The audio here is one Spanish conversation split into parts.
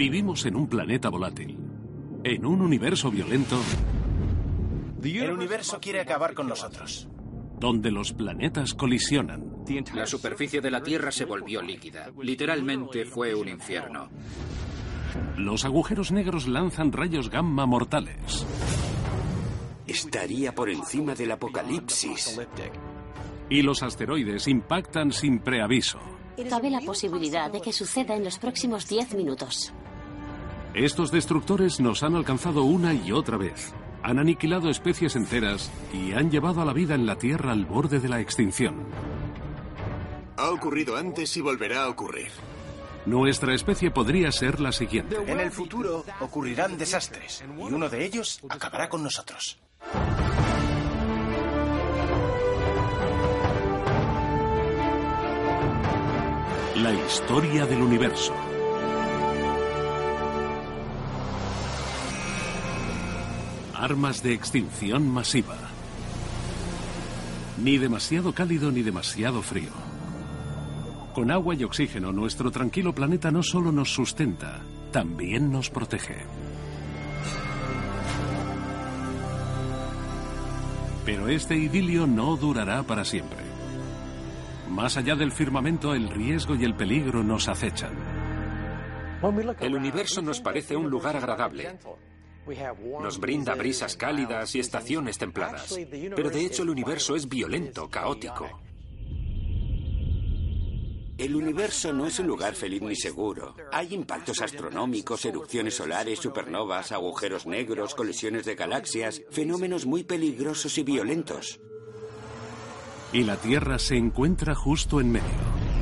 Vivimos en un planeta volátil, en un universo violento El universo quiere acabar con nosotros. donde los planetas colisionan. La superficie de la Tierra se volvió líquida. Literalmente fue un infierno. Los agujeros negros lanzan rayos gamma mortales. Estaría por encima del apocalipsis. Y los asteroides impactan sin preaviso. Cabe la posibilidad de que suceda en los próximos 10 minutos. Estos destructores nos han alcanzado una y otra vez. Han aniquilado especies enteras y han llevado a la vida en la Tierra al borde de la extinción. Ha ocurrido antes y volverá a ocurrir. Nuestra especie podría ser la siguiente. En el futuro ocurrirán desastres y uno de ellos acabará con nosotros. La historia del universo. Armas de extinción masiva. Ni demasiado cálido ni demasiado frío. Con agua y oxígeno, nuestro tranquilo planeta no solo nos sustenta, también nos protege. Pero este idilio no durará para siempre. Más allá del firmamento, el riesgo y el peligro nos acechan. El universo nos parece un lugar agradable. Nos brinda brisas cálidas y estaciones templadas. Pero de hecho el universo es violento, caótico. El universo no es un lugar feliz ni seguro. Hay impactos astronómicos, erupciones solares, supernovas, agujeros negros, colisiones de galaxias, fenómenos muy peligrosos y violentos. Y la Tierra se encuentra justo en medio.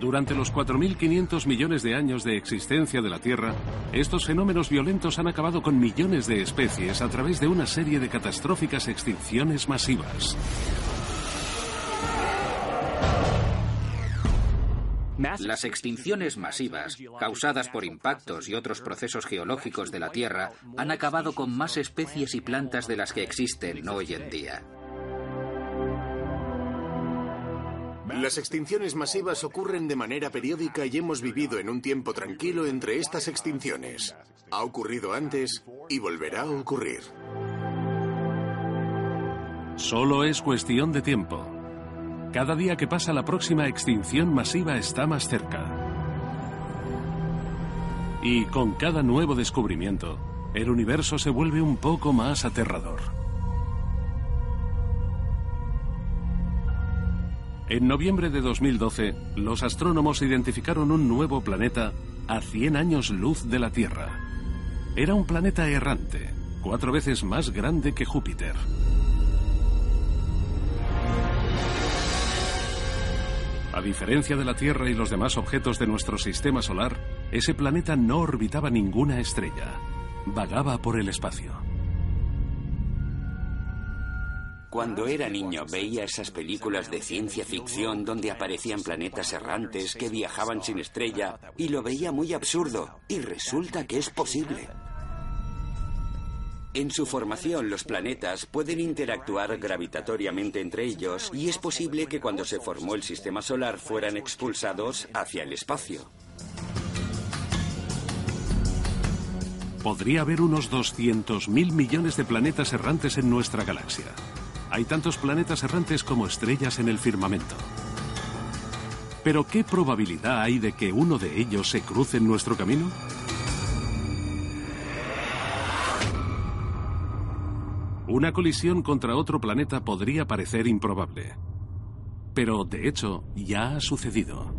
Durante los 4.500 millones de años de existencia de la Tierra, estos fenómenos violentos han acabado con millones de especies a través de una serie de catastróficas extinciones masivas. Las extinciones masivas, causadas por impactos y otros procesos geológicos de la Tierra, han acabado con más especies y plantas de las que existen hoy en día. Las extinciones masivas ocurren de manera periódica y hemos vivido en un tiempo tranquilo entre estas extinciones. Ha ocurrido antes y volverá a ocurrir. Solo es cuestión de tiempo. Cada día que pasa la próxima extinción masiva está más cerca. Y con cada nuevo descubrimiento, el universo se vuelve un poco más aterrador. En noviembre de 2012, los astrónomos identificaron un nuevo planeta a 100 años luz de la Tierra. Era un planeta errante, cuatro veces más grande que Júpiter. A diferencia de la Tierra y los demás objetos de nuestro sistema solar, ese planeta no orbitaba ninguna estrella. Vagaba por el espacio. Cuando era niño veía esas películas de ciencia ficción donde aparecían planetas errantes que viajaban sin estrella y lo veía muy absurdo. Y resulta que es posible. En su formación, los planetas pueden interactuar gravitatoriamente entre ellos y es posible que cuando se formó el sistema solar fueran expulsados hacia el espacio. Podría haber unos 200.000 millones de planetas errantes en nuestra galaxia. Hay tantos planetas errantes como estrellas en el firmamento. Pero ¿qué probabilidad hay de que uno de ellos se cruce en nuestro camino? Una colisión contra otro planeta podría parecer improbable. Pero, de hecho, ya ha sucedido.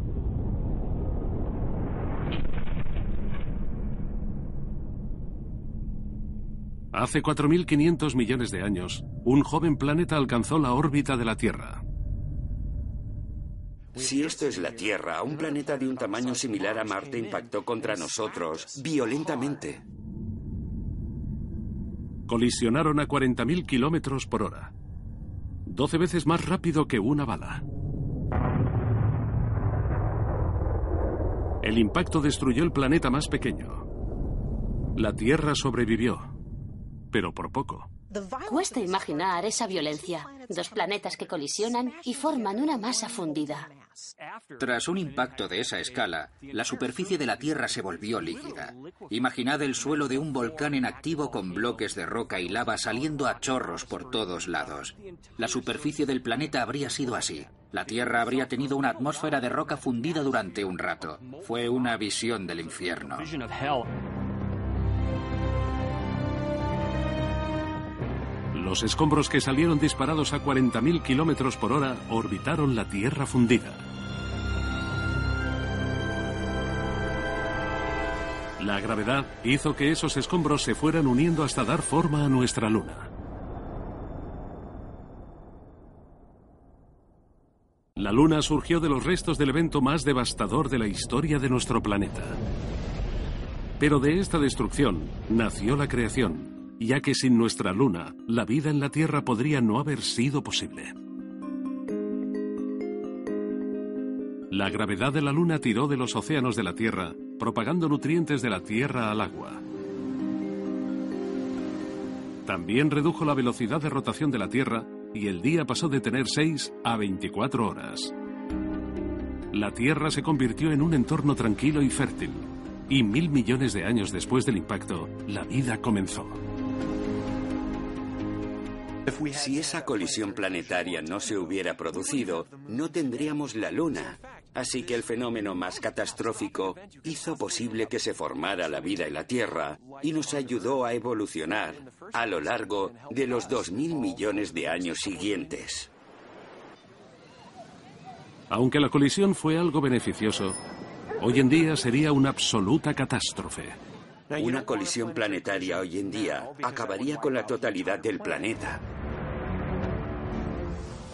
Hace 4.500 millones de años, un joven planeta alcanzó la órbita de la Tierra. Si esto es la Tierra, un planeta de un tamaño similar a Marte impactó contra nosotros violentamente. Colisionaron a 40.000 kilómetros por hora. 12 veces más rápido que una bala. El impacto destruyó el planeta más pequeño. La Tierra sobrevivió, pero por poco. Cuesta imaginar esa violencia. Dos planetas que colisionan y forman una masa fundida. Tras un impacto de esa escala, la superficie de la Tierra se volvió líquida. Imaginad el suelo de un volcán en activo con bloques de roca y lava saliendo a chorros por todos lados. La superficie del planeta habría sido así. La Tierra habría tenido una atmósfera de roca fundida durante un rato. Fue una visión del infierno. Los escombros que salieron disparados a 40.000 kilómetros por hora orbitaron la Tierra fundida. La gravedad hizo que esos escombros se fueran uniendo hasta dar forma a nuestra Luna. La Luna surgió de los restos del evento más devastador de la historia de nuestro planeta. Pero de esta destrucción nació la creación, ya que sin nuestra luna, la vida en la Tierra podría no haber sido posible. La gravedad de la luna tiró de los océanos de la Tierra, propagando nutrientes de la Tierra al agua. También redujo la velocidad de rotación de la Tierra y el día pasó de tener 6 a 24 horas. La Tierra se convirtió en un entorno tranquilo y fértil, y mil millones de años después del impacto, la vida comenzó. Si esa colisión planetaria no se hubiera producido, no tendríamos la Luna. Así que el fenómeno más catastrófico hizo posible que se formara la vida en la Tierra y nos ayudó a evolucionar a lo largo de los 2.000 millones de años siguientes. Aunque la colisión fue algo beneficioso, hoy en día sería una absoluta catástrofe. Una colisión planetaria hoy en día acabaría con la totalidad del planeta.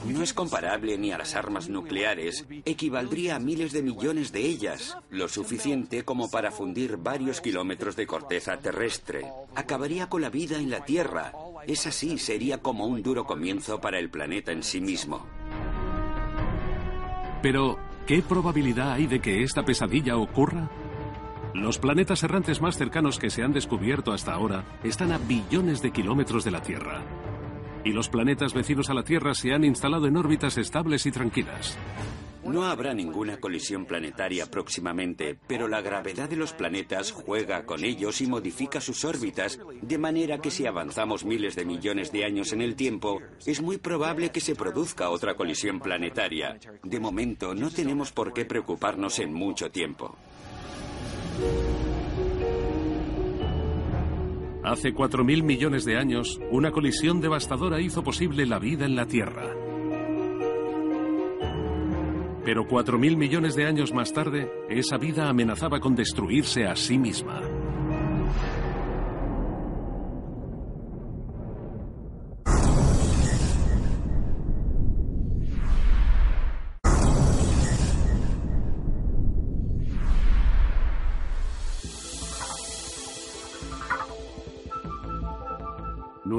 No es comparable ni a las armas nucleares, equivaldría a miles de millones de ellas, lo suficiente como para fundir varios kilómetros de corteza terrestre. Acabaría con la vida en la Tierra. Es así, sería como un duro comienzo para el planeta en sí mismo. Pero, ¿qué probabilidad hay de que esta pesadilla ocurra? Los planetas errantes más cercanos que se han descubierto hasta ahora están a billones de kilómetros de la Tierra y los planetas vecinos a la Tierra se han instalado en órbitas estables y tranquilas. No habrá ninguna colisión planetaria próximamente, pero la gravedad de los planetas juega con ellos y modifica sus órbitas, de manera que si avanzamos miles de millones de años en el tiempo, es muy probable que se produzca otra colisión planetaria. De momento, no tenemos por qué preocuparnos en mucho tiempo. Hace 4.000 millones de años, una colisión devastadora hizo posible la vida en la Tierra. Pero 4.000 millones de años más tarde, esa vida amenazaba con destruirse a sí misma.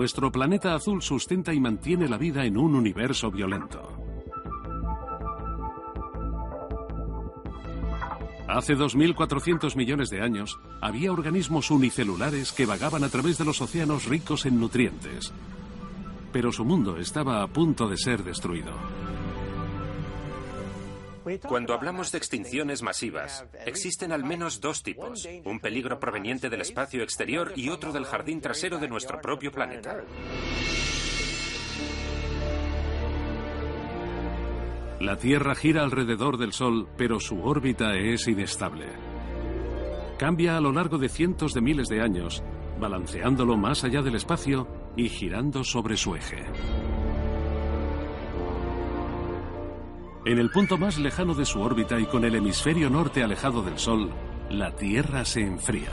Nuestro planeta azul sustenta y mantiene la vida en un universo violento. Hace 2.400 millones de años había organismos unicelulares que vagaban a través de los océanos ricos en nutrientes. Pero su mundo estaba a punto de ser destruido. Cuando hablamos de extinciones masivas, existen al menos dos tipos. Un peligro proveniente del espacio exterior y otro del jardín trasero de nuestro propio planeta. La Tierra gira alrededor del Sol, pero su órbita es inestable. Cambia a lo largo de cientos de miles de años, balanceándolo más allá del espacio y girando sobre su eje. En el punto más lejano de su órbita y con el hemisferio norte alejado del Sol, la Tierra se enfría.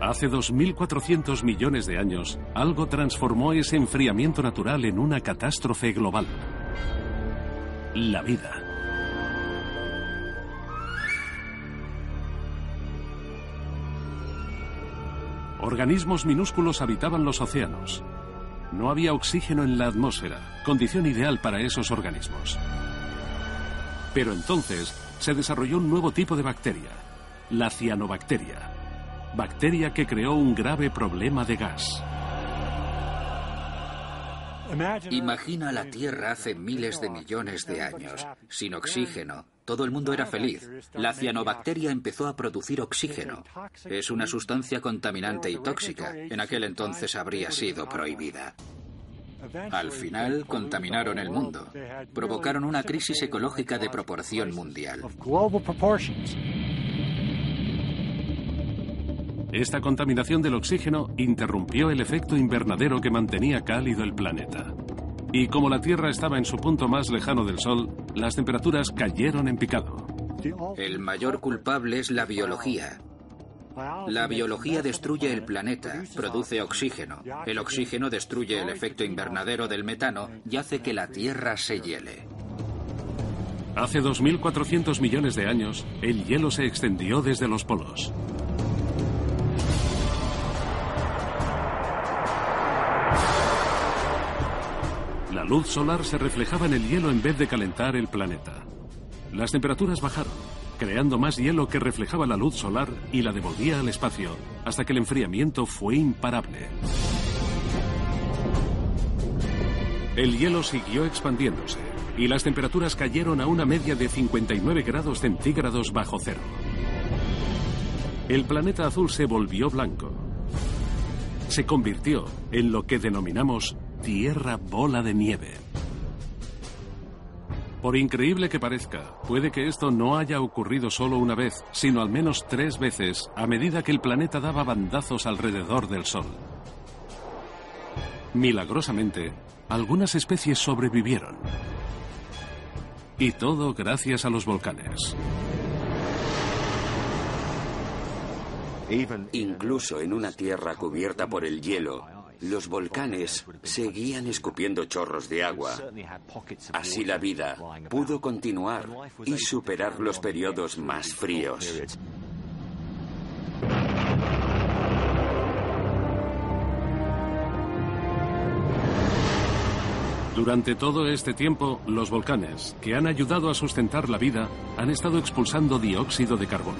Hace 2.400 millones de años, algo transformó ese enfriamiento natural en una catástrofe global. La vida. Organismos minúsculos habitaban los océanos, no había oxígeno en la atmósfera, condición ideal para esos organismos. Pero entonces se desarrolló un nuevo tipo de bacteria, la cianobacteria. bacteria que creó un grave problema de gas. Imagina la Tierra hace miles de millones de años, sin oxígeno. Todo el mundo era feliz. La cianobacteria empezó a producir oxígeno. Es una sustancia contaminante y tóxica. En aquel entonces habría sido prohibida. Al final contaminaron el mundo. Provocaron una crisis ecológica de proporción mundial. Esta contaminación del oxígeno interrumpió el efecto invernadero que mantenía cálido el planeta. Y como la Tierra estaba en su punto más lejano del Sol, las temperaturas cayeron en picado. El mayor culpable es la biología. La biología destruye el planeta, produce oxígeno. El oxígeno destruye el efecto invernadero del metano y hace que la Tierra se hiele. Hace 2.400 millones de años, el hielo se extendió desde los polos. Luz solar se reflejaba en el hielo en vez de calentar el planeta. Las temperaturas bajaron, creando más hielo que reflejaba la luz solar y la devolvía al espacio, hasta que el enfriamiento fue imparable. El hielo siguió expandiéndose y las temperaturas cayeron a una media de 59 grados centígrados bajo cero. El planeta azul se volvió blanco. Se convirtió en lo que denominamos Tierra bola de nieve. Por increíble que parezca, puede que esto no haya ocurrido solo una vez, sino al menos tres veces a medida que el planeta daba bandazos alrededor del Sol. Milagrosamente, algunas especies sobrevivieron. Y todo gracias a los volcanes. Incluso en una tierra cubierta por el hielo, los volcanes seguían escupiendo chorros de agua. Así la vida pudo continuar y superar los periodos más fríos. Durante todo este tiempo, los volcanes, que han ayudado a sustentar la vida, han estado expulsando dióxido de carbono.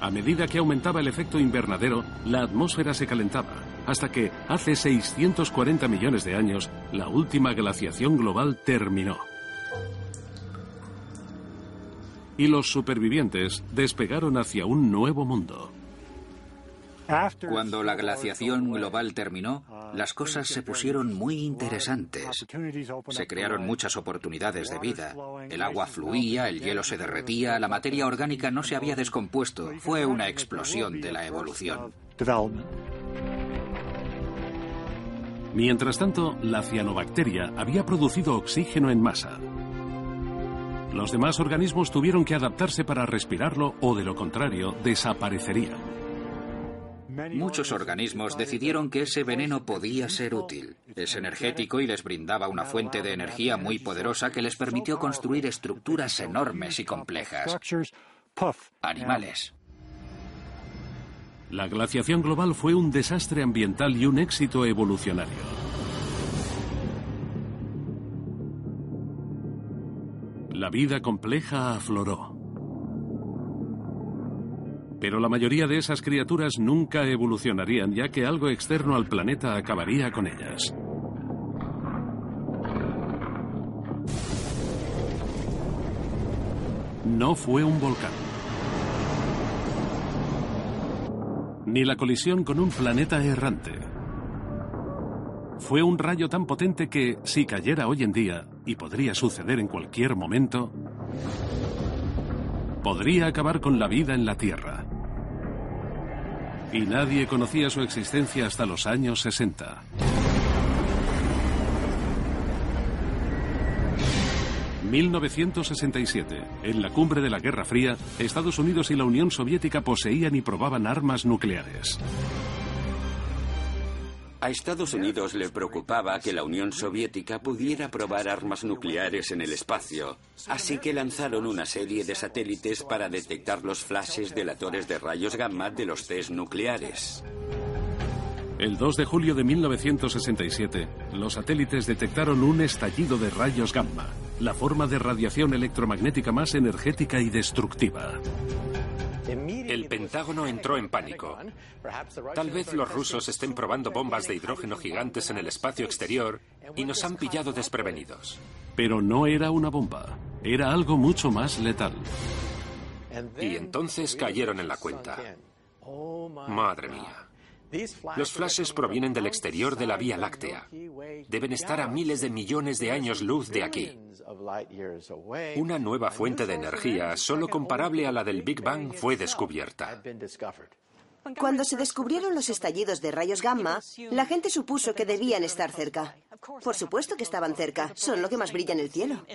A medida que aumentaba el efecto invernadero, la atmósfera se calentaba, hasta que, hace 640 millones de años, la última glaciación global terminó. Y los supervivientes despegaron hacia un nuevo mundo. Cuando la glaciación global terminó, las cosas se pusieron muy interesantes. Se crearon muchas oportunidades de vida. El agua fluía, el hielo se derretía, la materia orgánica no se había descompuesto. Fue una explosión de la evolución. Mientras tanto, la cianobacteria había producido oxígeno en masa. Los demás organismos tuvieron que adaptarse para respirarlo o de lo contrario, desaparecerían. Muchos organismos decidieron que ese veneno podía ser útil. Es energético y les brindaba una fuente de energía muy poderosa que les permitió construir estructuras enormes y complejas. Animales. La glaciación global fue un desastre ambiental y un éxito evolucionario. La vida compleja afloró. Pero la mayoría de esas criaturas nunca evolucionarían ya que algo externo al planeta acabaría con ellas. No fue un volcán. Ni la colisión con un planeta errante. Fue un rayo tan potente que, si cayera hoy en día, y podría suceder en cualquier momento, podría acabar con la vida en la Tierra. Y nadie conocía su existencia hasta los años 60. ...1967... En la cumbre de la Guerra Fría... ...Estados Unidos y la Unión Soviética poseían y probaban armas nucleares. A Estados Unidos le preocupaba que la Unión Soviética pudiera probar armas nucleares en el espacio, así que lanzaron una serie de satélites para detectar los flashes delatores de rayos gamma de los test nucleares. El 2 de julio de 1967, los satélites detectaron un estallido de rayos gamma, la forma de radiación electromagnética más energética y destructiva. El Pentágono entró en pánico. Tal vez los rusos estén probando bombas de hidrógeno gigantes en el espacio exterior y nos han pillado desprevenidos. Pero no era una bomba, era algo mucho más letal. Y entonces cayeron en la cuenta. Madre mía. Los flashes provienen del exterior de la Vía Láctea. Deben estar a miles de millones de años luz de aquí. Una nueva fuente de energía, solo comparable a la del Big Bang, fue descubierta. Cuando se descubrieron los estallidos de rayos gamma, la gente supuso que debían estar cerca. Por supuesto que estaban cerca, son lo que más brilla en el cielo.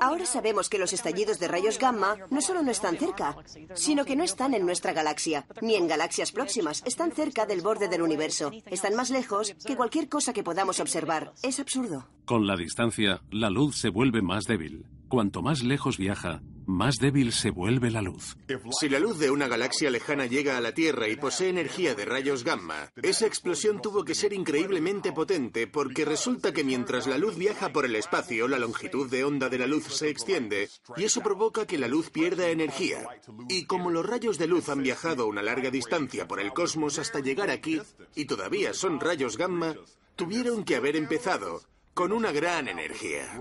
Ahora sabemos que los estallidos de rayos gamma no solo no están cerca, sino que no están en nuestra galaxia, ni en galaxias próximas, están cerca del borde del universo. Están más lejos que cualquier cosa que podamos observar. Es absurdo. Con la distancia, la luz se vuelve más débil. Cuanto más lejos viaja, más débil se vuelve la luz. Si la luz de una galaxia lejana llega a la Tierra y posee energía de rayos gamma, esa explosión tuvo que ser increíblemente potente porque resulta que mientras la luz viaja por el espacio, la longitud de onda de la luz se extiende y eso provoca que la luz pierda energía. Y como los rayos de luz han viajado una larga distancia por el cosmos hasta llegar aquí y todavía son rayos gamma, tuvieron que haber empezado con una gran energía.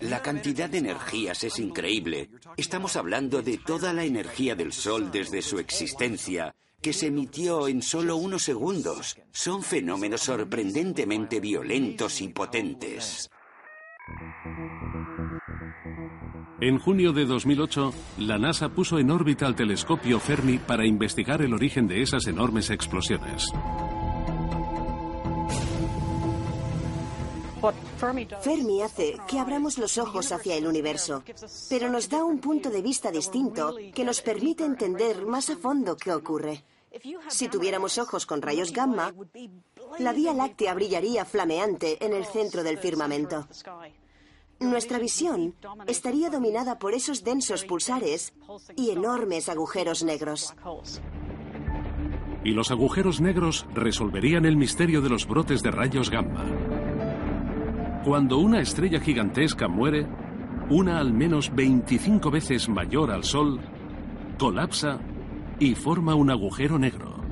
La cantidad de energías es increíble. Estamos hablando de toda la energía del Sol desde su existencia, que se emitió en solo unos segundos. Son fenómenos sorprendentemente violentos y potentes. En junio de 2008, la NASA puso en órbita el telescopio Fermi para investigar el origen de esas enormes explosiones. Fermi hace que abramos los ojos hacia el universo, pero nos da un punto de vista distinto que nos permite entender más a fondo qué ocurre. Si tuviéramos ojos con rayos gamma, la Vía Láctea brillaría flameante en el centro del firmamento. Nuestra visión estaría dominada por esos densos pulsares y enormes agujeros negros. Y los agujeros negros resolverían el misterio de los brotes de rayos gamma. Cuando una estrella gigantesca muere, una al menos 25 veces mayor al Sol, colapsa y forma un agujero negro.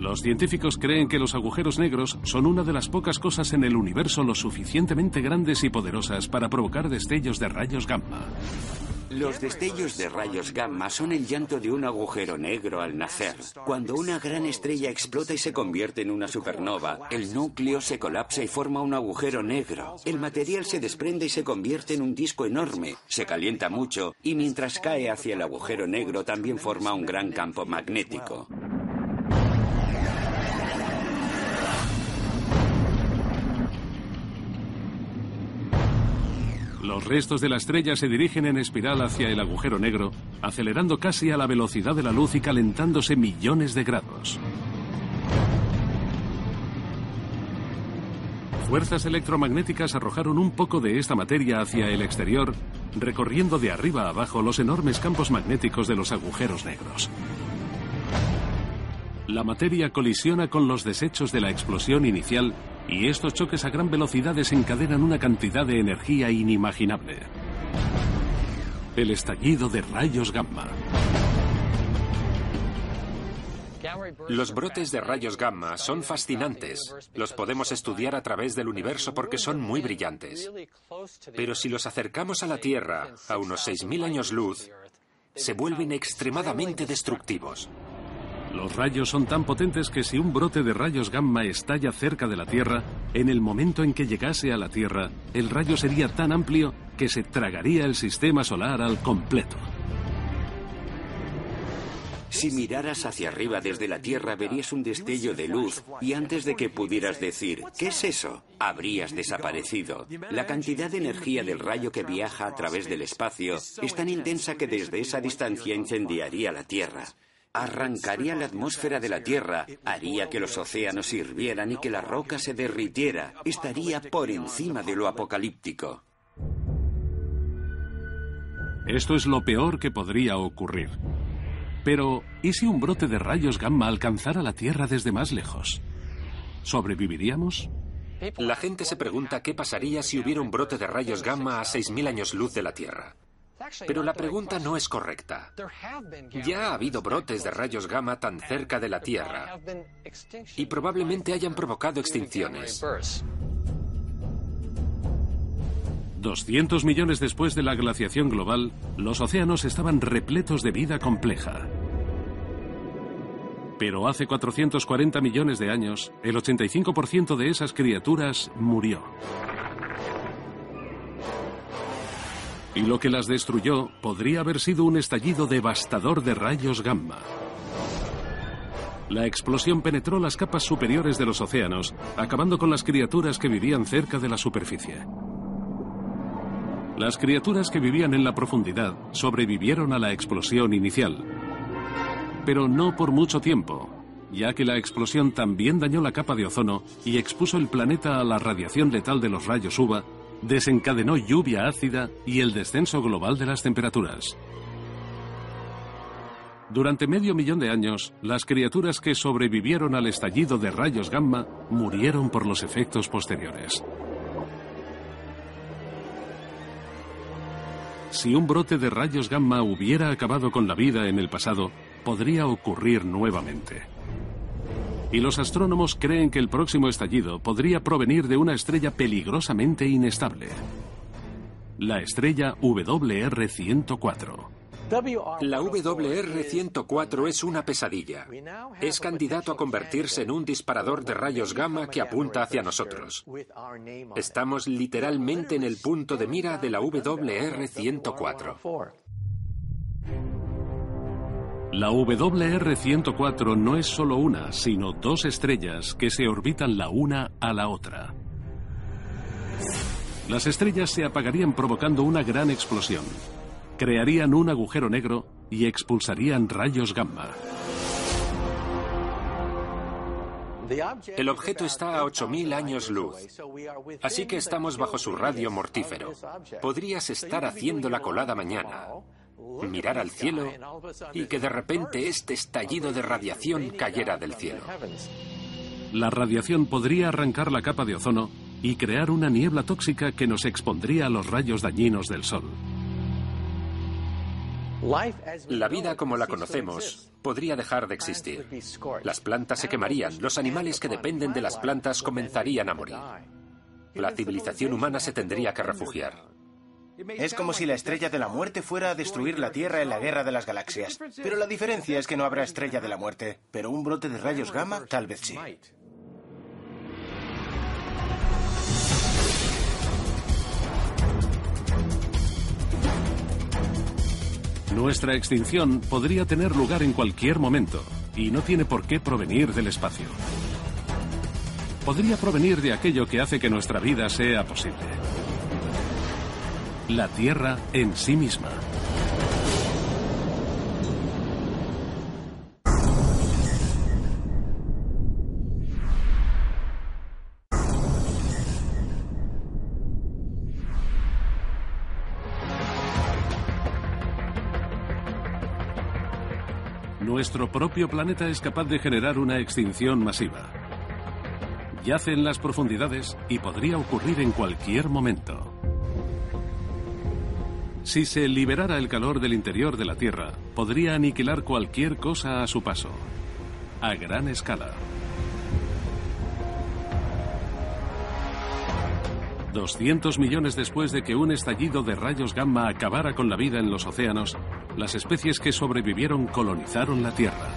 Los científicos creen que los agujeros negros son una de las pocas cosas en el universo lo suficientemente grandes y poderosas para provocar destellos de rayos gamma. Los destellos de rayos gamma son el llanto de un agujero negro al nacer. Cuando una gran estrella explota y se convierte en una supernova, el núcleo se colapsa y forma un agujero negro. El material se desprende y se convierte en un disco enorme, se calienta mucho y mientras cae hacia el agujero negro también forma un gran campo magnético. Los restos de la estrella se dirigen en espiral hacia el agujero negro, acelerando casi a la velocidad de la luz y calentándose millones de grados. Fuerzas electromagnéticas arrojaron un poco de esta materia hacia el exterior, recorriendo de arriba abajo los enormes campos magnéticos de los agujeros negros. La materia colisiona con los desechos de la explosión inicial y estos choques a gran velocidad desencadenan una cantidad de energía inimaginable. El estallido de rayos gamma. Los brotes de rayos gamma son fascinantes. Los podemos estudiar a través del universo porque son muy brillantes. Pero si los acercamos a la Tierra, a unos 6.000 años luz, se vuelven extremadamente destructivos. Los rayos son tan potentes que si un brote de rayos gamma estalla cerca de la Tierra, en el momento en que llegase a la Tierra, el rayo sería tan amplio que se tragaría el sistema solar al completo. Si miraras hacia arriba desde la Tierra verías un destello de luz y antes de que pudieras decir, ¿qué es eso? Habrías desaparecido. La cantidad de energía del rayo que viaja a través del espacio es tan intensa que desde esa distancia incendiaría la Tierra. Arrancaría la atmósfera de la Tierra, haría que los océanos hirvieran y que la roca se derritiera. Estaría por encima de lo apocalíptico. Esto es lo peor que podría ocurrir. Pero, ¿y si un brote de rayos gamma alcanzara la Tierra desde más lejos? ¿Sobreviviríamos? La gente se pregunta qué pasaría si hubiera un brote de rayos gamma a 6.000 años luz de la Tierra. Pero la pregunta no es correcta. Ya ha habido brotes de rayos gamma tan cerca de la Tierra y probablemente hayan provocado extinciones. 200 millones después de la glaciación global, los océanos estaban repletos de vida compleja. Pero hace 440 millones de años, el 85% de esas criaturas murió. Y lo que las destruyó podría haber sido un estallido devastador de rayos gamma. La explosión penetró las capas superiores de los océanos, acabando con las criaturas que vivían cerca de la superficie. Las criaturas que vivían en la profundidad sobrevivieron a la explosión inicial, pero no por mucho tiempo, ya que la explosión también dañó la capa de ozono y expuso el planeta a la radiación letal de los rayos UVA, desencadenó lluvia ácida y el descenso global de las temperaturas. Durante medio millón de años, las criaturas que sobrevivieron al estallido de rayos gamma murieron por los efectos posteriores. Si un brote de rayos gamma hubiera acabado con la vida en el pasado, podría ocurrir nuevamente. Y los astrónomos creen que el próximo estallido podría provenir de una estrella peligrosamente inestable. La estrella WR-104. La WR-104 es una pesadilla. Es candidato a convertirse en un disparador de rayos gamma que apunta hacia nosotros. Estamos literalmente en el punto de mira de la WR-104. La WR-104 no es solo una, sino dos estrellas que se orbitan la una a la otra. Las estrellas se apagarían provocando una gran explosión crearían un agujero negro y expulsarían rayos gamma. El objeto está a 8.000 años luz, así que estamos bajo su radio mortífero. Podrías estar haciendo la colada mañana, mirar al cielo y que de repente este estallido de radiación cayera del cielo. La radiación podría arrancar la capa de ozono y crear una niebla tóxica que nos expondría a los rayos dañinos del Sol. La vida como la conocemos podría dejar de existir. Las plantas se quemarían, los animales que dependen de las plantas comenzarían a morir. La civilización humana se tendría que refugiar. Es como si la estrella de la muerte fuera a destruir la Tierra en la guerra de las galaxias. Pero la diferencia es que no habrá estrella de la muerte. Pero un brote de rayos gamma tal vez sí. Nuestra extinción podría tener lugar en cualquier momento y no tiene por qué provenir del espacio. Podría provenir de aquello que hace que nuestra vida sea posible. La Tierra en sí misma. nuestro propio planeta es capaz de generar una extinción masiva. Yace en las profundidades y podría ocurrir en cualquier momento. Si se liberara el calor del interior de la Tierra, podría aniquilar cualquier cosa a su paso, a gran escala. 200 millones después de que un estallido de rayos gamma acabara con la vida en los océanos, las especies que sobrevivieron colonizaron la Tierra.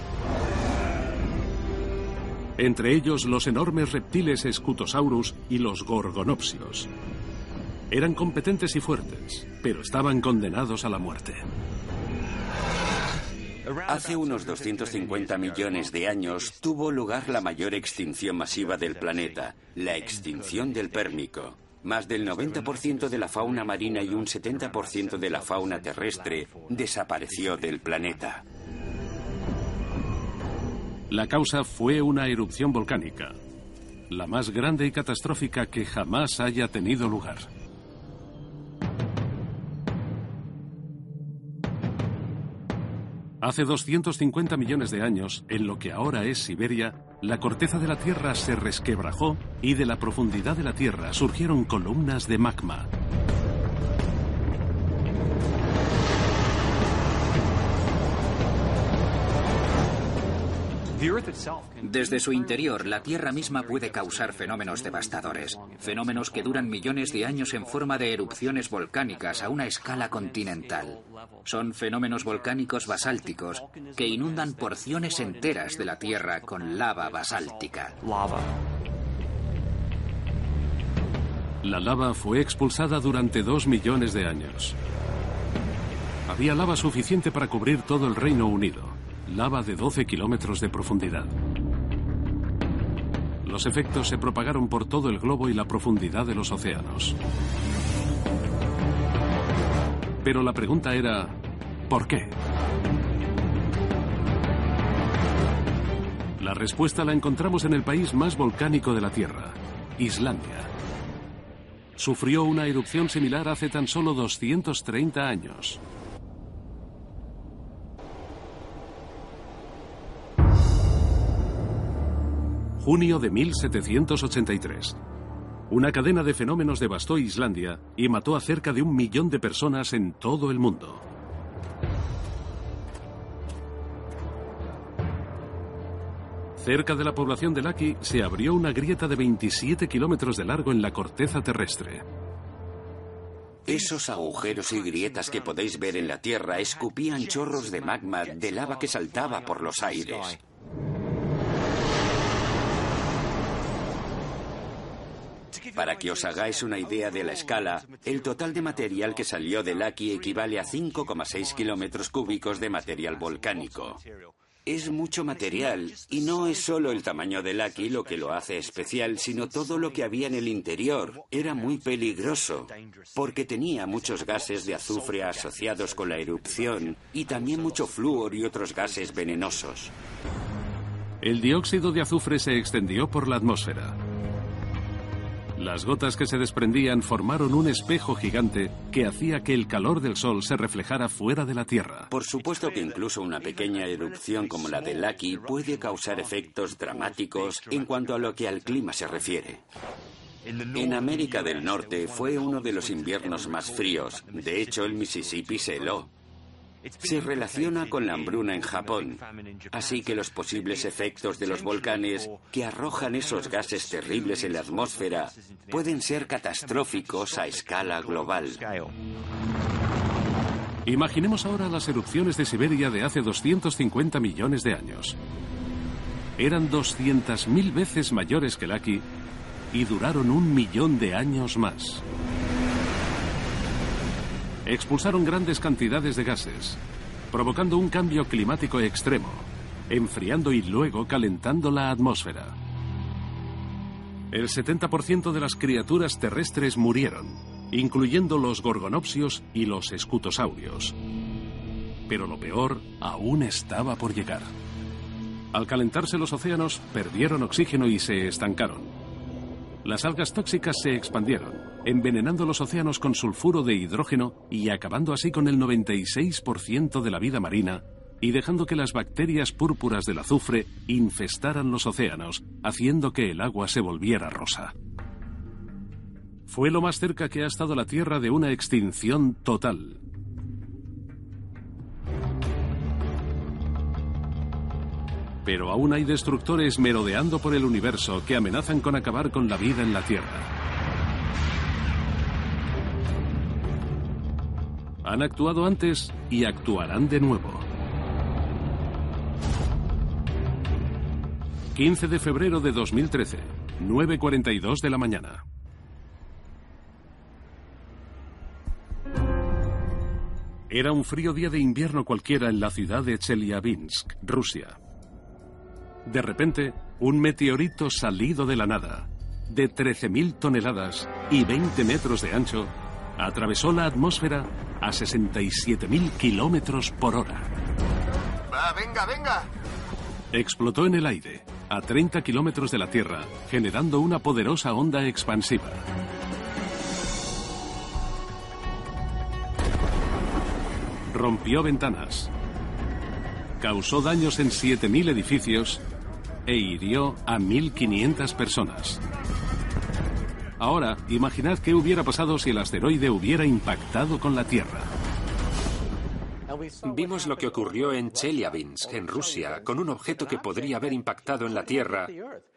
Entre ellos los enormes reptiles Scutosaurus y los Gorgonopsios. Eran competentes y fuertes, pero estaban condenados a la muerte. Hace unos 250 millones de años tuvo lugar la mayor extinción masiva del planeta, la extinción del Pérmico. Más del 90% de la fauna marina y un 70% de la fauna terrestre desapareció del planeta. La causa fue una erupción volcánica, la más grande y catastrófica que jamás haya tenido lugar. Hace 250 millones de años, en lo que ahora es Siberia, la corteza de la Tierra se resquebrajó y de la profundidad de la Tierra surgieron columnas de magma. Desde su interior, la Tierra misma puede causar fenómenos devastadores, fenómenos que duran millones de años en forma de erupciones volcánicas a una escala continental. Son fenómenos volcánicos basálticos que inundan porciones enteras de la Tierra con lava basáltica. La lava fue expulsada durante dos millones de años. Había lava suficiente para cubrir todo el Reino Unido, lava de 12 kilómetros de profundidad. Los efectos se propagaron por todo el globo y la profundidad de los océanos. Pero la pregunta era, ¿por qué? La respuesta la encontramos en el país más volcánico de la Tierra, Islandia sufrió una erupción similar hace tan solo 230 años. Junio de 1783. Una cadena de fenómenos devastó Islandia y mató a cerca de un millón de personas en todo el mundo. Cerca de la población de Laki se abrió una grieta de 27 kilómetros de largo en la corteza terrestre. Esos agujeros y grietas que podéis ver en la Tierra escupían chorros de magma de lava que saltaba por los aires. Para que os hagáis una idea de la escala, el total de material que salió de Laki equivale a 5,6 kilómetros cúbicos de material volcánico. Es mucho material y no es solo el tamaño del Aki lo que lo hace especial, sino todo lo que había en el interior. Era muy peligroso porque tenía muchos gases de azufre asociados con la erupción y también mucho flúor y otros gases venenosos. El dióxido de azufre se extendió por la atmósfera. Las gotas que se desprendían formaron un espejo gigante que hacía que el calor del Sol se reflejara fuera de la Tierra. Por supuesto que incluso una pequeña erupción como la de Laki puede causar efectos dramáticos en cuanto a lo que al clima se refiere. En América del Norte fue uno de los inviernos más fríos. De hecho, el Mississippi se heló se relaciona con la hambruna en Japón, así que los posibles efectos de los volcanes que arrojan esos gases terribles en la atmósfera pueden ser catastróficos a escala global. Imaginemos ahora las erupciones de Siberia de hace 250 millones de años. Eran 200.000 veces mayores que el aquí y duraron un millón de años más expulsaron grandes cantidades de gases, provocando un cambio climático extremo, enfriando y luego calentando la atmósfera. El 70% de las criaturas terrestres murieron, incluyendo los gorgonopsios y los escutosaurios. Pero lo peor aún estaba por llegar. Al calentarse los océanos, perdieron oxígeno y se estancaron. Las algas tóxicas se expandieron, envenenando los océanos con sulfuro de hidrógeno y acabando así con el 96% de la vida marina y dejando que las bacterias púrpuras del azufre infestaran los océanos, haciendo que el agua se volviera rosa. Fue lo más cerca que ha estado la Tierra de una extinción total. Pero aún hay destructores merodeando por el universo que amenazan con acabar con la vida en la Tierra. Han actuado antes y actuarán de nuevo. 15 de febrero de 2013, 9.42 de la mañana. Era un frío día de invierno cualquiera en la ciudad de Chelyabinsk, Rusia. De repente, un meteorito salido de la nada, de 13.000 toneladas y 20 metros de ancho, atravesó la atmósfera a 67.000 kilómetros por hora. ¡Va, venga, venga! Explotó en el aire, a 30 kilómetros de la Tierra, generando una poderosa onda expansiva. Rompió ventanas, causó daños en 7.000 edificios e hirió a 1.500 personas. Ahora, imaginad qué hubiera pasado si el asteroide hubiera impactado con la Tierra. Vimos lo que ocurrió en Chelyabinsk, en Rusia, con un objeto que podría haber impactado en la Tierra,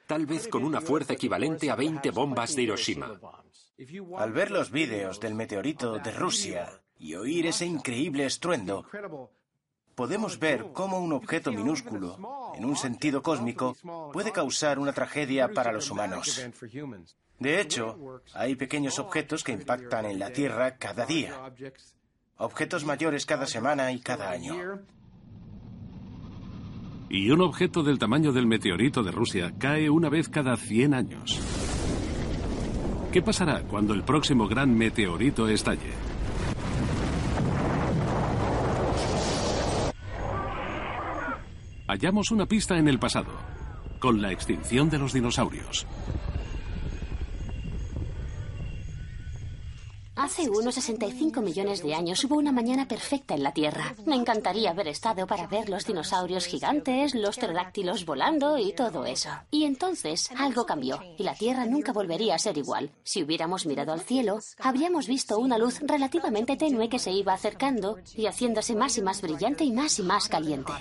tal vez con una fuerza equivalente a 20 bombas de Hiroshima. Al ver los vídeos del meteorito de Rusia y oír ese increíble estruendo, podemos ver cómo un objeto minúsculo, en un sentido cósmico, puede causar una tragedia para los humanos. De hecho, hay pequeños objetos que impactan en la Tierra cada día. Objetos mayores cada semana y cada año. Y un objeto del tamaño del meteorito de Rusia cae una vez cada 100 años. ¿Qué pasará cuando el próximo gran meteorito estalle? Hallamos una pista en el pasado, con la extinción de los dinosaurios. Hace unos 65 millones de años hubo una mañana perfecta en la Tierra. Me encantaría haber estado para ver los dinosaurios gigantes, los pterodáctilos volando y todo eso. Y entonces algo cambió y la Tierra nunca volvería a ser igual. Si hubiéramos mirado al cielo, habríamos visto una luz relativamente tenue que se iba acercando y haciéndose más y más brillante y más y más caliente.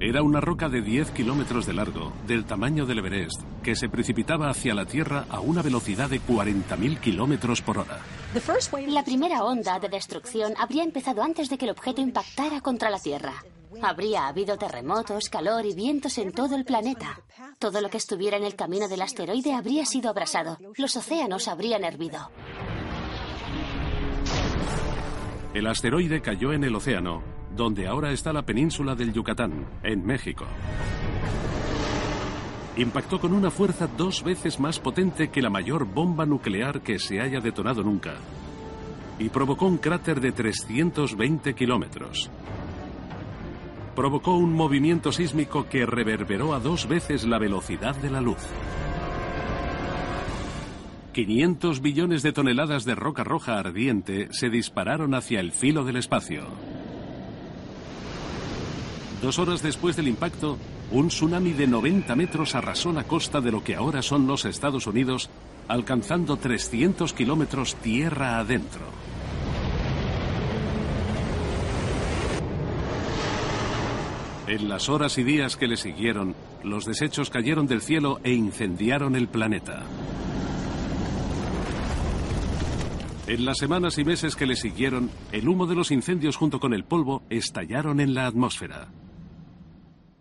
Era una roca de 10 kilómetros de largo, del tamaño del Everest, que se precipitaba hacia la Tierra a una velocidad de 40.000 kilómetros por hora. La primera onda de destrucción habría empezado antes de que el objeto impactara contra la Tierra. Habría habido terremotos, calor y vientos en todo el planeta. Todo lo que estuviera en el camino del asteroide habría sido abrasado. Los océanos habrían hervido. El asteroide cayó en el océano donde ahora está la península del Yucatán, en México. Impactó con una fuerza dos veces más potente que la mayor bomba nuclear que se haya detonado nunca y provocó un cráter de 320 kilómetros. Provocó un movimiento sísmico que reverberó a dos veces la velocidad de la luz. 500 billones de toneladas de roca roja ardiente se dispararon hacia el filo del espacio. Dos horas después del impacto, un tsunami de 90 metros arrasó la costa de lo que ahora son los Estados Unidos, alcanzando 300 kilómetros tierra adentro. En las horas y días que le siguieron, los desechos cayeron del cielo e incendiaron el planeta. En las semanas y meses que le siguieron, el humo de los incendios junto con el polvo estallaron en la atmósfera.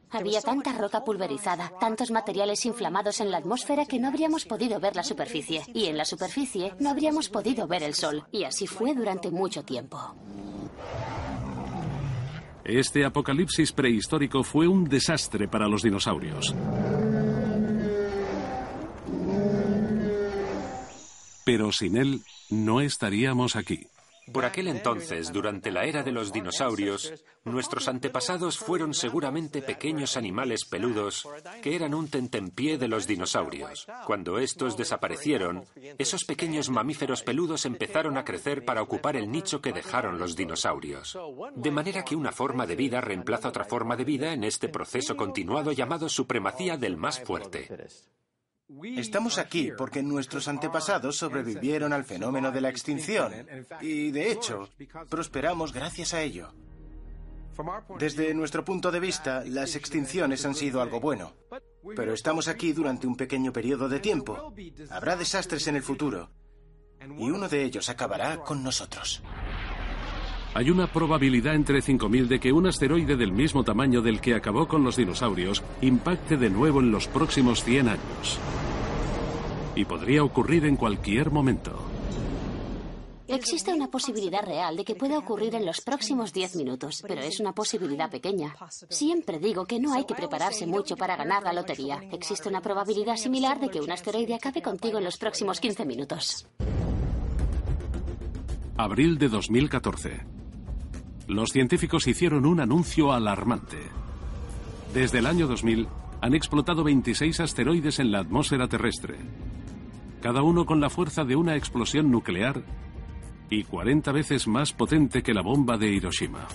Había tanta roca pulverizada, tantos materiales inflamados en la atmósfera que no habríamos podido ver la superficie. Y en la superficie no habríamos podido ver el sol. Y así fue durante mucho tiempo. Este apocalipsis prehistórico fue un desastre para los dinosaurios. Pero sin él no estaríamos aquí. Por aquel entonces, durante la era de los dinosaurios, nuestros antepasados fueron seguramente pequeños animales peludos que eran un tentempié de los dinosaurios. Cuando estos desaparecieron, esos pequeños mamíferos peludos empezaron a crecer para ocupar el nicho que dejaron los dinosaurios. De manera que una forma de vida reemplaza otra forma de vida en este proceso continuado llamado supremacía del más fuerte. Estamos aquí porque nuestros antepasados sobrevivieron al fenómeno de la extinción y, de hecho, prosperamos gracias a ello. Desde nuestro punto de vista, las extinciones han sido algo bueno, pero estamos aquí durante un pequeño periodo de tiempo. Habrá desastres en el futuro y uno de ellos acabará con nosotros. Hay una probabilidad entre 5.000 de que un asteroide del mismo tamaño del que acabó con los dinosaurios impacte de nuevo en los próximos 100 años. Y podría ocurrir en cualquier momento. Existe una posibilidad real de que pueda ocurrir en los próximos 10 minutos, pero es una posibilidad pequeña. Siempre digo que no hay que prepararse mucho para ganar la lotería. Existe una probabilidad similar de que un asteroide acabe contigo en los próximos 15 minutos. Abril de 2014 los científicos hicieron un anuncio alarmante. Desde el año 2000 han explotado 26 asteroides en la atmósfera terrestre, cada uno con la fuerza de una explosión nuclear y 40 veces más potente que la bomba de Hiroshima.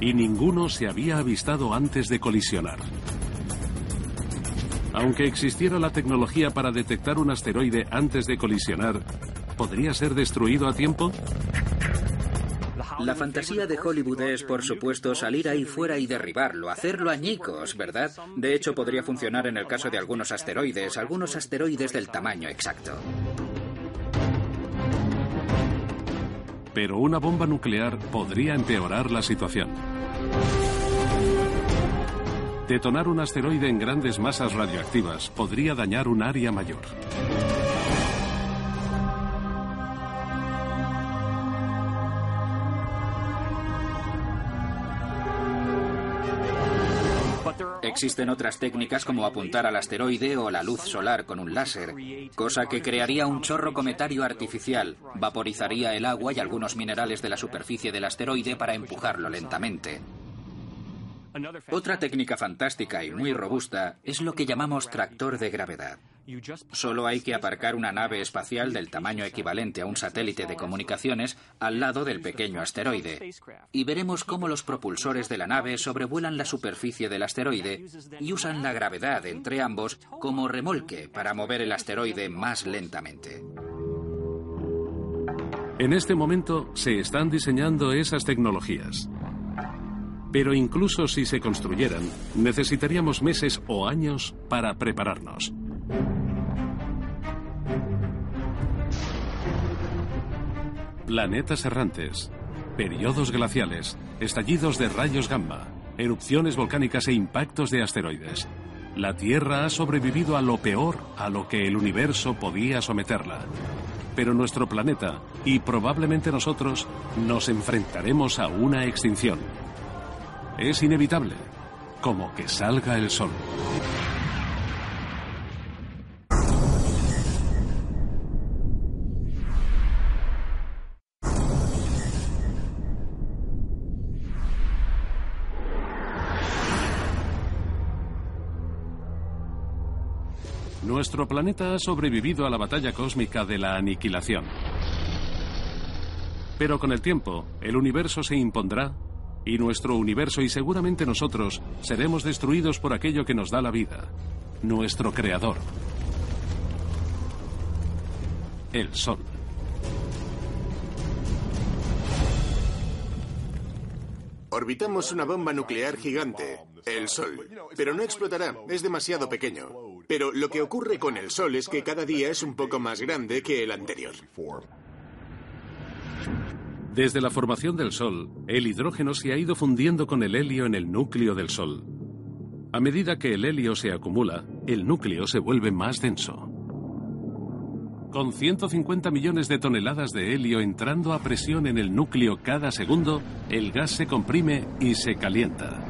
Y ninguno se había avistado antes de colisionar. Aunque existiera la tecnología para detectar un asteroide antes de colisionar, podría ser destruido a tiempo? La fantasía de Hollywood es, por supuesto, salir ahí fuera y derribarlo, hacerlo añicos, ¿verdad? De hecho, podría funcionar en el caso de algunos asteroides, algunos asteroides del tamaño exacto. Pero una bomba nuclear podría empeorar la situación. Detonar un asteroide en grandes masas radioactivas podría dañar un área mayor. Existen otras técnicas como apuntar al asteroide o la luz solar con un láser, cosa que crearía un chorro cometario artificial, vaporizaría el agua y algunos minerales de la superficie del asteroide para empujarlo lentamente. Otra técnica fantástica y muy robusta es lo que llamamos tractor de gravedad. Solo hay que aparcar una nave espacial del tamaño equivalente a un satélite de comunicaciones al lado del pequeño asteroide. Y veremos cómo los propulsores de la nave sobrevuelan la superficie del asteroide y usan la gravedad entre ambos como remolque para mover el asteroide más lentamente. En este momento se están diseñando esas tecnologías. Pero incluso si se construyeran, necesitaríamos meses o años para prepararnos. Planetas errantes, periodos glaciales, estallidos de rayos gamma, erupciones volcánicas e impactos de asteroides. La Tierra ha sobrevivido a lo peor a lo que el universo podía someterla. Pero nuestro planeta, y probablemente nosotros, nos enfrentaremos a una extinción. Es inevitable, como que salga el sol. Nuestro planeta ha sobrevivido a la batalla cósmica de la aniquilación. Pero con el tiempo, el universo se impondrá y nuestro universo y seguramente nosotros seremos destruidos por aquello que nos da la vida, nuestro creador, el Sol. Orbitamos una bomba nuclear gigante, el Sol, pero no explotará, es demasiado pequeño. Pero lo que ocurre con el Sol es que cada día es un poco más grande que el anterior. Desde la formación del Sol, el hidrógeno se ha ido fundiendo con el helio en el núcleo del Sol. A medida que el helio se acumula, el núcleo se vuelve más denso. Con 150 millones de toneladas de helio entrando a presión en el núcleo cada segundo, el gas se comprime y se calienta.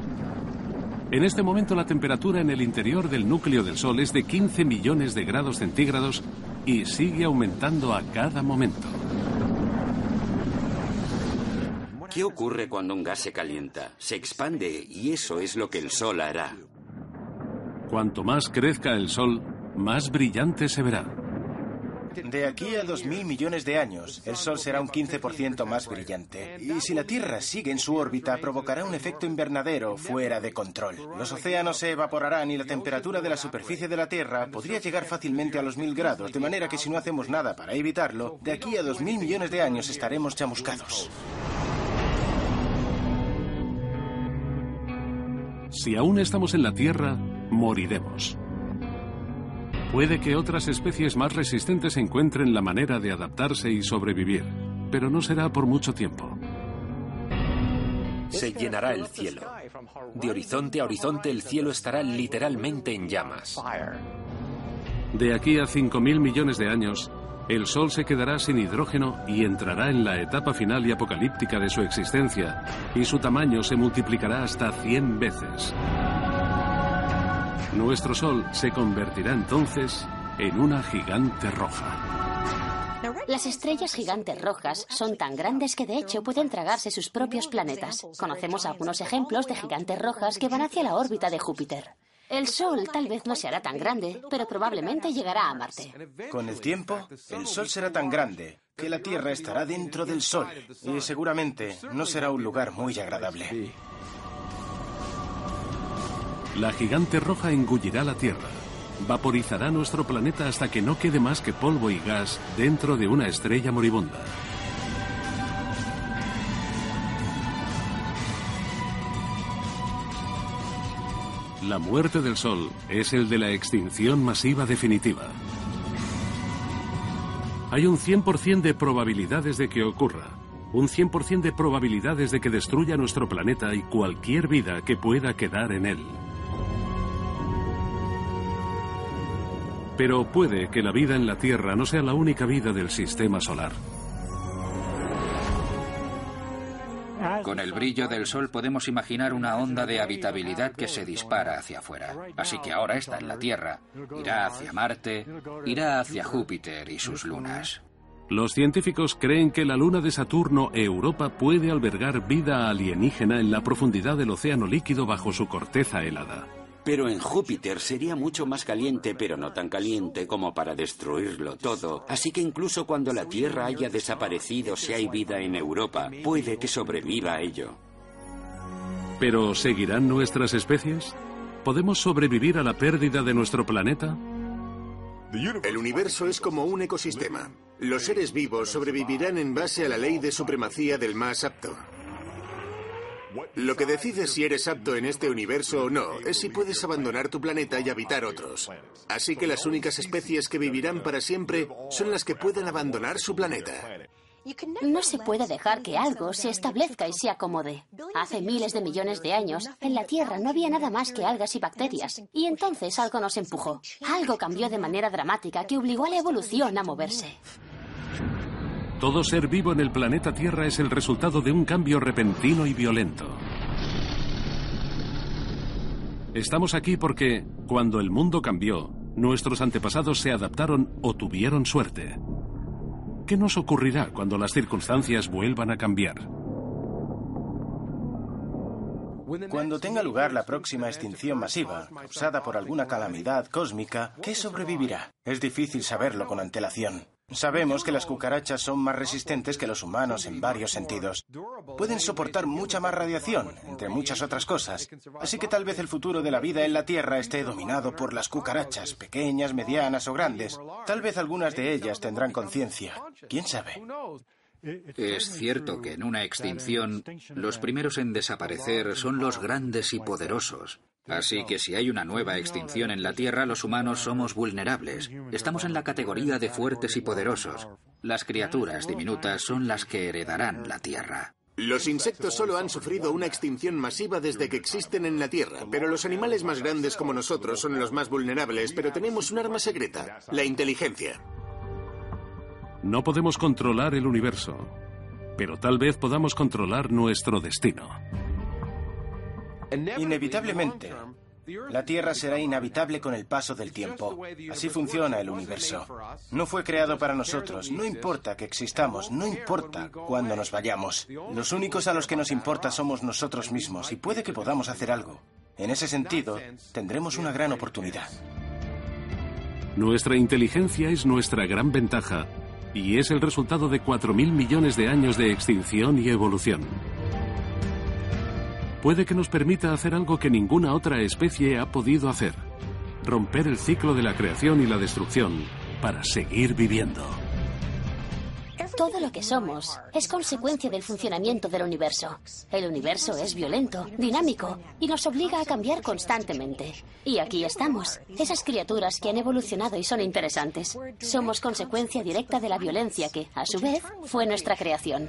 En este momento la temperatura en el interior del núcleo del Sol es de 15 millones de grados centígrados y sigue aumentando a cada momento. ¿Qué ocurre cuando un gas se calienta? Se expande y eso es lo que el Sol hará. Cuanto más crezca el Sol, más brillante se verá. De aquí a 2.000 millones de años, el Sol será un 15% más brillante. Y si la Tierra sigue en su órbita, provocará un efecto invernadero fuera de control. Los océanos se evaporarán y la temperatura de la superficie de la Tierra podría llegar fácilmente a los 1.000 grados, de manera que si no hacemos nada para evitarlo, de aquí a 2.000 millones de años estaremos chamuscados. Si aún estamos en la Tierra, moriremos. Puede que otras especies más resistentes encuentren la manera de adaptarse y sobrevivir, pero no será por mucho tiempo. Se llenará el cielo. De horizonte a horizonte el cielo estará literalmente en llamas. De aquí a 5.000 millones de años, el Sol se quedará sin hidrógeno y entrará en la etapa final y apocalíptica de su existencia, y su tamaño se multiplicará hasta 100 veces. Nuestro Sol se convertirá entonces en una gigante roja. Las estrellas gigantes rojas son tan grandes que de hecho pueden tragarse sus propios planetas. Conocemos algunos ejemplos de gigantes rojas que van hacia la órbita de Júpiter. El Sol tal vez no se hará tan grande, pero probablemente llegará a Marte. Con el tiempo, el Sol será tan grande que la Tierra estará dentro del Sol y seguramente no será un lugar muy agradable. La gigante roja engullirá la Tierra vaporizará nuestro planeta hasta que no quede más que polvo y gas dentro de una estrella moribunda. La muerte del Sol es el de la extinción masiva definitiva. Hay un 100% de probabilidades de que ocurra, un 100% de probabilidades de que destruya nuestro planeta y cualquier vida que pueda quedar en él. Pero puede que la vida en la Tierra no sea la única vida del sistema solar. Con el brillo del Sol podemos imaginar una onda de habitabilidad que se dispara hacia afuera. Así que ahora está en la Tierra. Irá hacia Marte, irá hacia Júpiter y sus lunas. Los científicos creen que la luna de Saturno, Europa, puede albergar vida alienígena en la profundidad del océano líquido bajo su corteza helada. Pero en Júpiter sería mucho más caliente, pero no tan caliente como para destruirlo todo. Así que incluso cuando la Tierra haya desaparecido, si hay vida en Europa, puede que sobreviva a ello. ¿Pero seguirán nuestras especies? ¿Podemos sobrevivir a la pérdida de nuestro planeta? El universo es como un ecosistema. Los seres vivos sobrevivirán en base a la ley de supremacía del más apto. Lo que decide si eres apto en este universo o no es si puedes abandonar tu planeta y habitar otros. Así que las únicas especies que vivirán para siempre son las que puedan abandonar su planeta. No se puede dejar que algo se establezca y se acomode. Hace miles de millones de años, en la Tierra no había nada más que algas y bacterias. Y entonces algo nos empujó. Algo cambió de manera dramática que obligó a la evolución a moverse. Todo ser vivo en el planeta Tierra es el resultado de un cambio repentino y violento. Estamos aquí porque, cuando el mundo cambió, nuestros antepasados se adaptaron o tuvieron suerte. ¿Qué nos ocurrirá cuando las circunstancias vuelvan a cambiar? Cuando tenga lugar la próxima extinción masiva, causada por alguna calamidad cósmica, ¿qué sobrevivirá? Es difícil saberlo con antelación. Sabemos que las cucarachas son más resistentes que los humanos en varios sentidos. Pueden soportar mucha más radiación, entre muchas otras cosas. Así que tal vez el futuro de la vida en la Tierra esté dominado por las cucarachas, pequeñas, medianas o grandes. Tal vez algunas de ellas tendrán conciencia. ¿Quién sabe? Es cierto que en una extinción los primeros en desaparecer son los grandes y poderosos. Así que si hay una nueva extinción en la Tierra, los humanos somos vulnerables. Estamos en la categoría de fuertes y poderosos. Las criaturas diminutas son las que heredarán la Tierra. Los insectos solo han sufrido una extinción masiva desde que existen en la Tierra, pero los animales más grandes como nosotros son los más vulnerables, pero tenemos un arma secreta, la inteligencia. No podemos controlar el universo, pero tal vez podamos controlar nuestro destino. Inevitablemente, la Tierra será inhabitable con el paso del tiempo. Así funciona el universo. No fue creado para nosotros. No importa que existamos, no importa cuándo nos vayamos. Los únicos a los que nos importa somos nosotros mismos y puede que podamos hacer algo. En ese sentido, tendremos una gran oportunidad. Nuestra inteligencia es nuestra gran ventaja y es el resultado de 4.000 millones de años de extinción y evolución puede que nos permita hacer algo que ninguna otra especie ha podido hacer. Romper el ciclo de la creación y la destrucción para seguir viviendo. Todo lo que somos es consecuencia del funcionamiento del universo. El universo es violento, dinámico y nos obliga a cambiar constantemente. Y aquí estamos, esas criaturas que han evolucionado y son interesantes. Somos consecuencia directa de la violencia que, a su vez, fue nuestra creación.